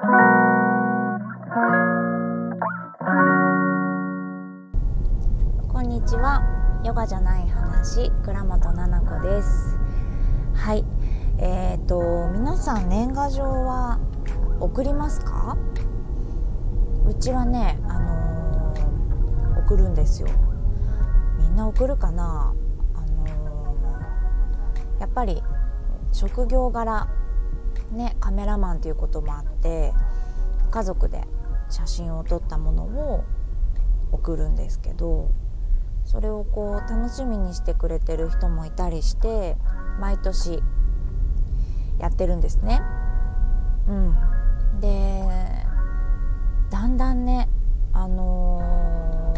こんにちは。ヨガじゃない話倉本々子です。はい。えーと皆さん年賀状は送りますか？うちはねあのー、送るんですよ。みんな送るかな？あのー、やっぱり職業柄ねカメラマンということもあって家族で写真を撮ったものを送るんですけどそれをこう楽しみにしてくれてる人もいたりして毎年やってるんですね。うん、でだんだんね、あの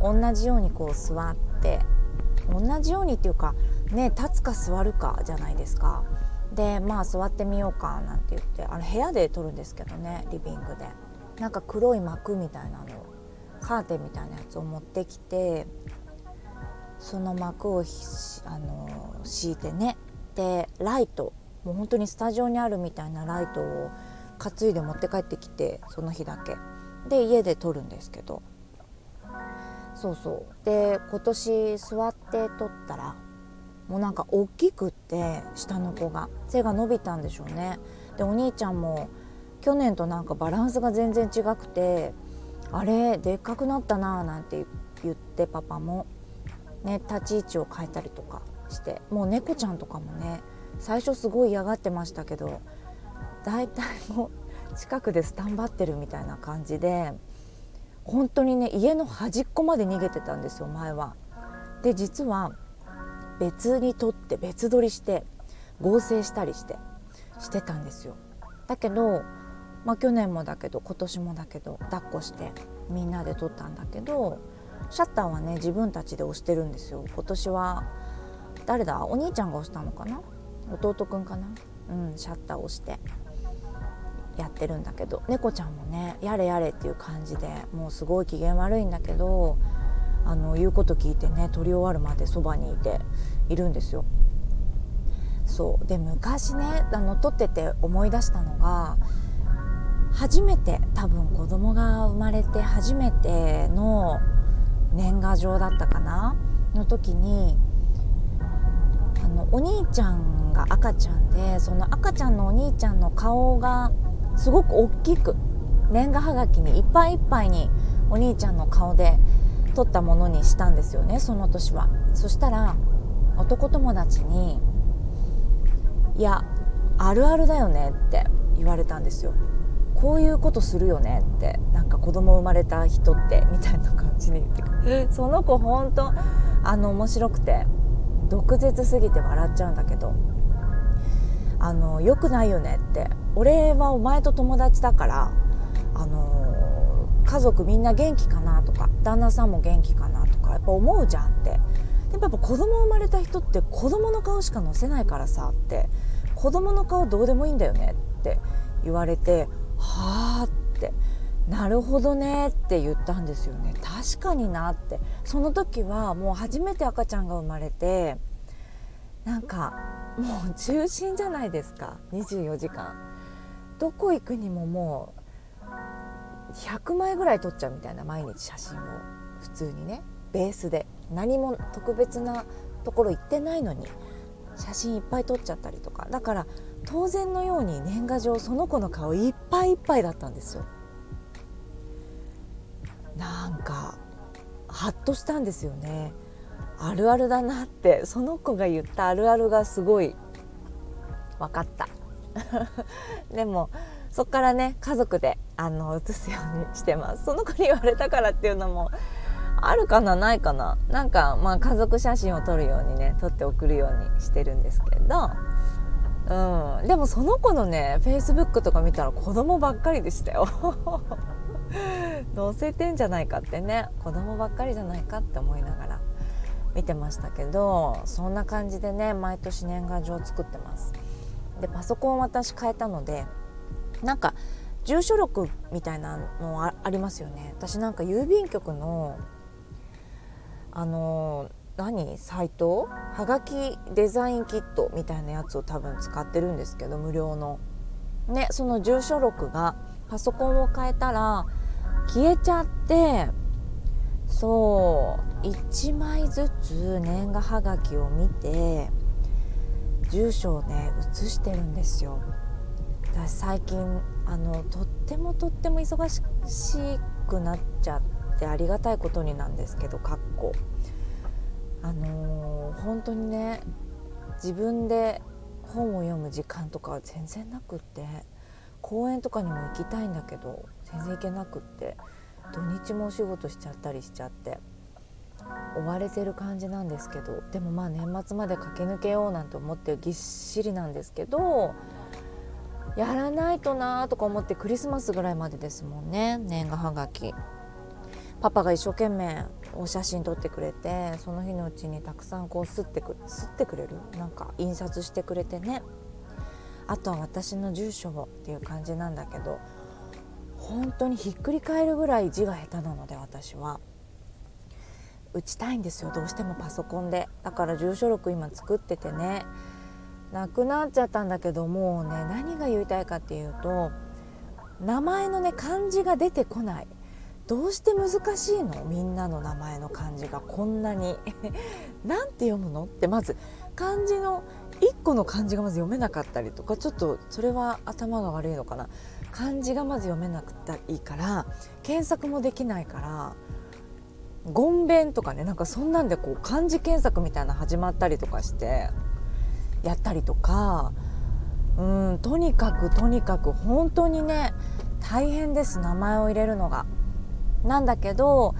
ー、同じようにこう座って同じようにっていうかね立つか座るかじゃないですか。でまあ座ってみようかなんて言ってあの部屋で撮るんですけどねリビングで。なんか黒い幕みたいなのカーテンみたいなやつを持ってきてその幕をあの敷いてね。でライトもう本当にスタジオにあるみたいなライトを担いで持って帰ってきてその日だけ。で家で撮るんですけど。そうそう。で今年座って撮ったらもうなんか大きくって下の子が。背が伸びたんでしょうね。でお兄ちゃんも去年となんかバランスが全然違くてあれでっかくなったなーなんて言ってパパも。ね立ち位置を変えたりとかして。もう猫ちゃんとかもね最初すごい嫌がってましたけど大体もう近くでスタンバってるみたいな感じで本当にね家の端っこまで逃げてたんですよ前は。で実は別に撮って別撮りして合成したりしてしてたんですよ。だけど、まあ、去年もだけど今年もだけど抱っこしてみんなで撮ったんだけどシャッターはね自分たちで押してるんですよ。今年は誰だ？お兄ちゃんが押したのかな？弟くんかな？うんシャッターを押してやってるんだけど。猫ちゃんもねやれやれっていう感じでもうすごい機嫌悪いんだけどあの言うこと聞いてね撮り終わるまでそばにいているんですよ。そうで昔ねあの撮ってて思い出したのが初めて多分子供が生まれて初めての年賀状だったかな？の時にあのお兄ちゃんが赤ちゃんでその赤ちゃんのお兄ちゃんの顔がすごく大きく年賀はがきにいっぱいいっぱいにお兄ちゃんの顔で撮ったものにしたんですよねその年は。そしたら男友達に「いやあるあるだよね」って言われたんですよ。こういうことするよねってなんか子供生まれた人ってみたいな感じに言って その子ほんとあの面白くて毒舌すぎて笑っちゃうんだけどあのよくないよねって俺はお前と友達だからあの家族みんな元気かなとか旦那さんも元気かなとかやっぱ思うじゃんって。でもやっぱ子供生まれた人って子供の顔しか載せないからさって。子供の顔どうでもいいんだよねって言われてはあって。なるほどねって言ったんですよね。確かになって。その時はもう初めて赤ちゃんが生まれてなんかもう中心じゃないですか。24時間。どこ行くにももう100枚ぐらい撮っちゃうみたいな毎日写真を。普通にね。ベースで。何も特別なところ行ってないのに。写真いっぱい撮っちゃったりとか。だから当然のように年賀状その子の顔いっぱいいっぱいだったんですよ。なんかハッとしたんですよね。あるあるだなって。その子が言ったあるあるがすごい分かった。でもそっからね家族であの写すようにしてます。その子に言われたからっていうのもあるかなないかな。なんかまあ家族写真を撮るようにね撮って送るようにしてるんですけど。うん、でもその子のねフェイスブックとか見たら子供ばっかりでしたよ。載せてんじゃないかってね子供ばっかりじゃないかって思いながら見てましたけどそんな感じでね毎年年賀状作ってます。でパソコン私変えたのでなんか住所録みたいなのありますよね。私なんか郵便局のあの何？サイト？はがきデザインキットみたいなやつを多分使ってるんですけど無料の。ね、その住所録がパソコンを変えたら消えちゃってそう1枚ずつ年賀はがきを見て住所をね移してるんですよ。私最近あのとってもとっても忙しくなっちゃってありがたいことになんですけどかっこ。あのー、本当にね自分で本を読む時間とか全然なくって公園とかにも行きたいんだけど全然行けなくって土日もお仕事しちゃったりしちゃって追われてる感じなんですけどでもまあ年末まで駆け抜けようなんて思ってぎっしりなんですけどやらないとなーとか思ってクリスマスぐらいまでですもんね。年賀はがき。パパが一生懸命お写真撮ってくれてその日のうちにたくさんこう吸ってく吸ってくれる？なんか印刷してくれてね。あとは私の住所をっていう感じなんだけど本当にひっくり返るぐらい字が下手なので私は。打ちたいんですよどうしてもパソコンで。だから住所録今作っててね。なくなっちゃったんだけどもうね何が言いたいかっていうと名前のね漢字が出てこない。どうして難しいの？みんなの名前の漢字がこんなに。なんて読むの？ってまず漢字の1個の漢字がまず読めなかったりとかちょっとそれは頭が悪いのかな。漢字がまず読めなくていいから検索もできないからごんべんとかねなんかそんなんでこう漢字検索みたいな始まったりとかしてやったりとかうんとにかくとにかく本当にね大変です名前を入れるのが。なんだけど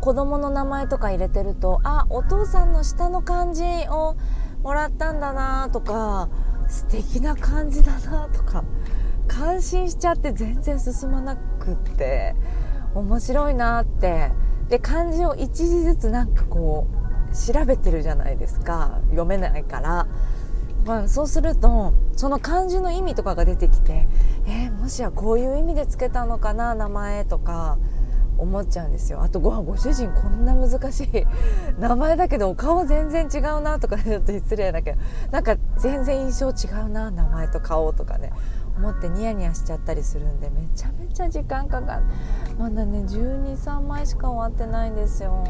子供の名前とか入れてるとあお父さんの下の漢字をもらったんだなとか素敵な感じだなとか感心しちゃって全然進まなくって面白いなってで漢字を一字ずつなんかこう調べてるじゃないですか。読めないから、まあ、そうするとその漢字の意味とかが出てきてえー、もしやこういう意味でつけたのかな名前とか思っちゃうんですよ。あとごご主人こんな難しい。名前だけどお顔全然違うなとかちょっと失礼だけど。なんか全然印象違うな名前と顔とかね。思ってニヤニヤしちゃったりするんでめちゃめちゃ時間かかる。まだね123枚しか終わってないんですよ。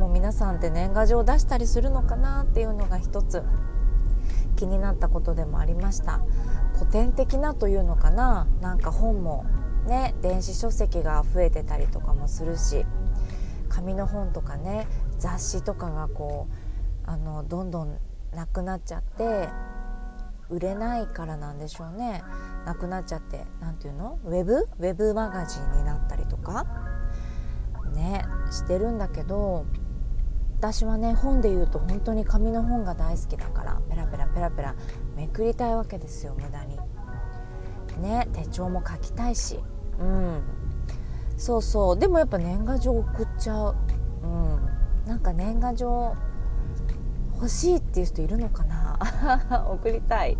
も皆さんって年賀状を出したりするのかなっていうのが一つ。気になったことでもありました。古典的なというのかな。なんか本もね電子書籍が増えてたりとかもするし。紙の本とかね雑誌とかがこうあのどんどんなくなっちゃって売れないからなんでしょうね。なくなっちゃって何ていうの？ウェブ？ウェブマガジンになったりとか。ねしてるんだけど私はね本で言うと本当に紙の本が大好きだからペラペラペラペラめくりたいわけですよ無駄に。ね手帳も書きたいし。うん。そうそう。でもやっぱ年賀状送っちゃう。うん。なんか年賀状欲しいっていう人いるのかな？送りたい。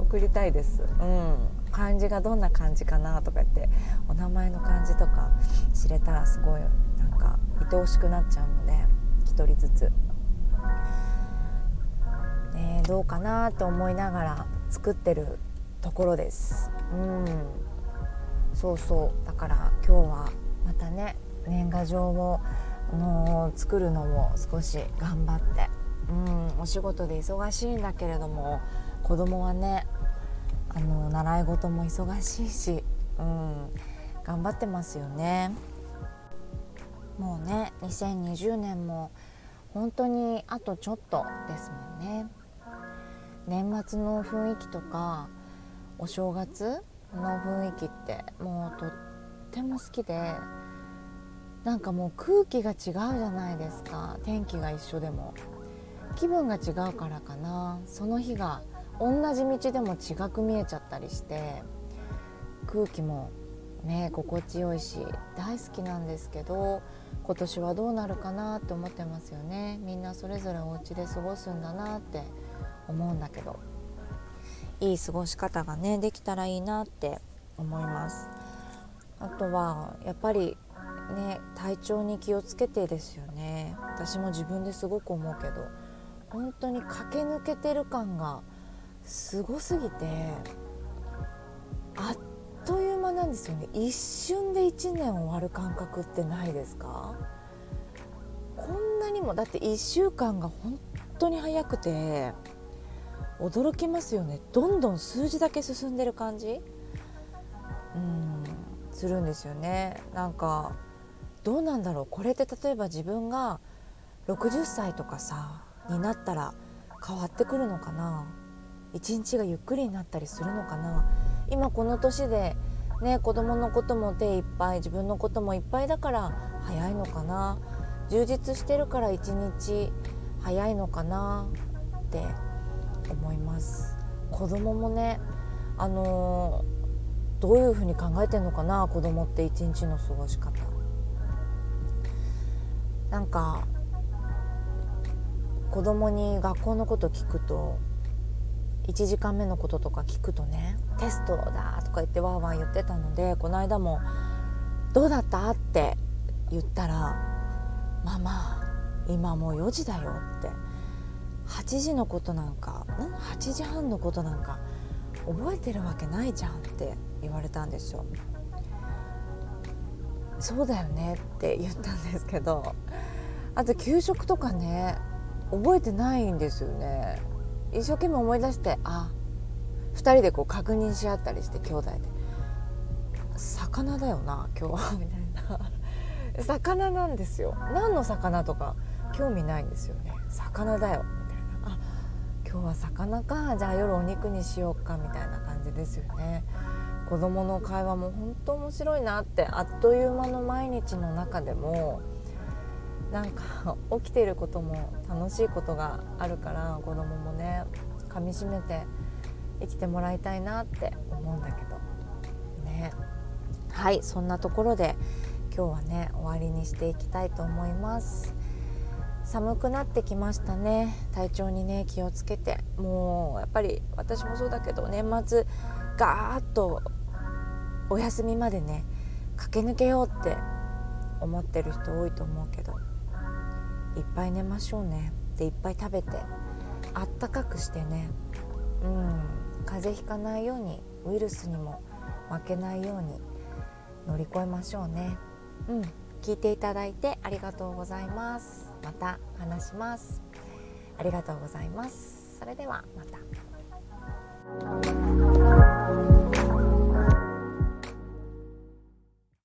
送りたいです。うん。漢字がどんな感じかなとか言ってお名前の漢字とか知れたらすごいなんか愛おしくなっちゃうので。1人ずつ、ね、どうかなって思いながら作ってるところです。うん。そうそう。だから今日はまたね年賀状をの作るのも少し頑張って。うん。お仕事で忙しいんだけれども子供はねあの習い事も忙しいし、うん、頑張ってますよね。もうね2020年も本当にあとちょっとですもんね。年末の雰囲気とかお正月の雰囲気ってもうとっても好きでなんかもう空気が違うじゃないですか。天気が一緒でも。気分が違うからかな。その日が同じ道でも違く見えちゃったりして空気もね心地よいし大好きなんですけど今年はどうなるかなって思ってますよね。みんなそれぞれお家で過ごすんだなって思うんだけど。いい過ごし方がねできたらいいなって思います。あとはやっぱりね体調に気をつけてですよね。私も自分ですごく思うけど本当に駆け抜けてる感がすごすぎてなんですよね。一瞬で1年終わる感覚ってないですか？こんなにもだって1週間が本当に早くて驚きますよね。どんどん数字だけ進んでる感じ？うんするんですよね。なんかどうなんだろう。これって例えば自分が60歳とかさになったら変わってくるのかな？一日がゆっくりになったりするのかな？今この年でね子供のことも手いっぱい自分のこともいっぱいだから早いのかな。充実してるから一日早いのかなって思います。子供もねあのー、どういうふうに考えてんのかな子供って一日の過ごし方。なんか子供に学校のこと聞くと1時間目のこととか聞くとねテストだとか言ってわーわー言ってたのでこの間も「どうだった?」って言ったら「ママ今もう4時だよ」って8時のことなんかん？8時半のことなんか覚えてるわけないじゃんって言われたんですよ。そうだよねって言ったんですけどあと給食とかね覚えてないんですよね一生懸命思い出してあ2人でこう確認し合ったりして兄弟で「魚だよな今日は」みたいな。魚なんですよ。何の魚とか興味ないんですよね。魚だよみたいな。あ今日は魚かじゃあ夜お肉にしようかみたいな感じですよね。子供の会話も本当面白いなってあっという間の毎日の中でもなんか 起きてることも楽しいことがあるから子供もね噛みしめて生きてもらいたいなって思うんだけど。ね。はいそんなところで今日はね終わりにしていきたいと思います。寒くなってきましたね。体調にね気をつけて。もうやっぱり私もそうだけど年末ガーッとお休みまでね駆け抜けようって思ってる人多いと思うけど。いっぱい寝ましょうね。でいっぱい食べて。あったかくしてね。うん。風邪ひかないようにウイルスにも負けないように乗り越えましょうね。うん。聞いていただいてありがとうございます。また話します。ありがとうございます。それではまた。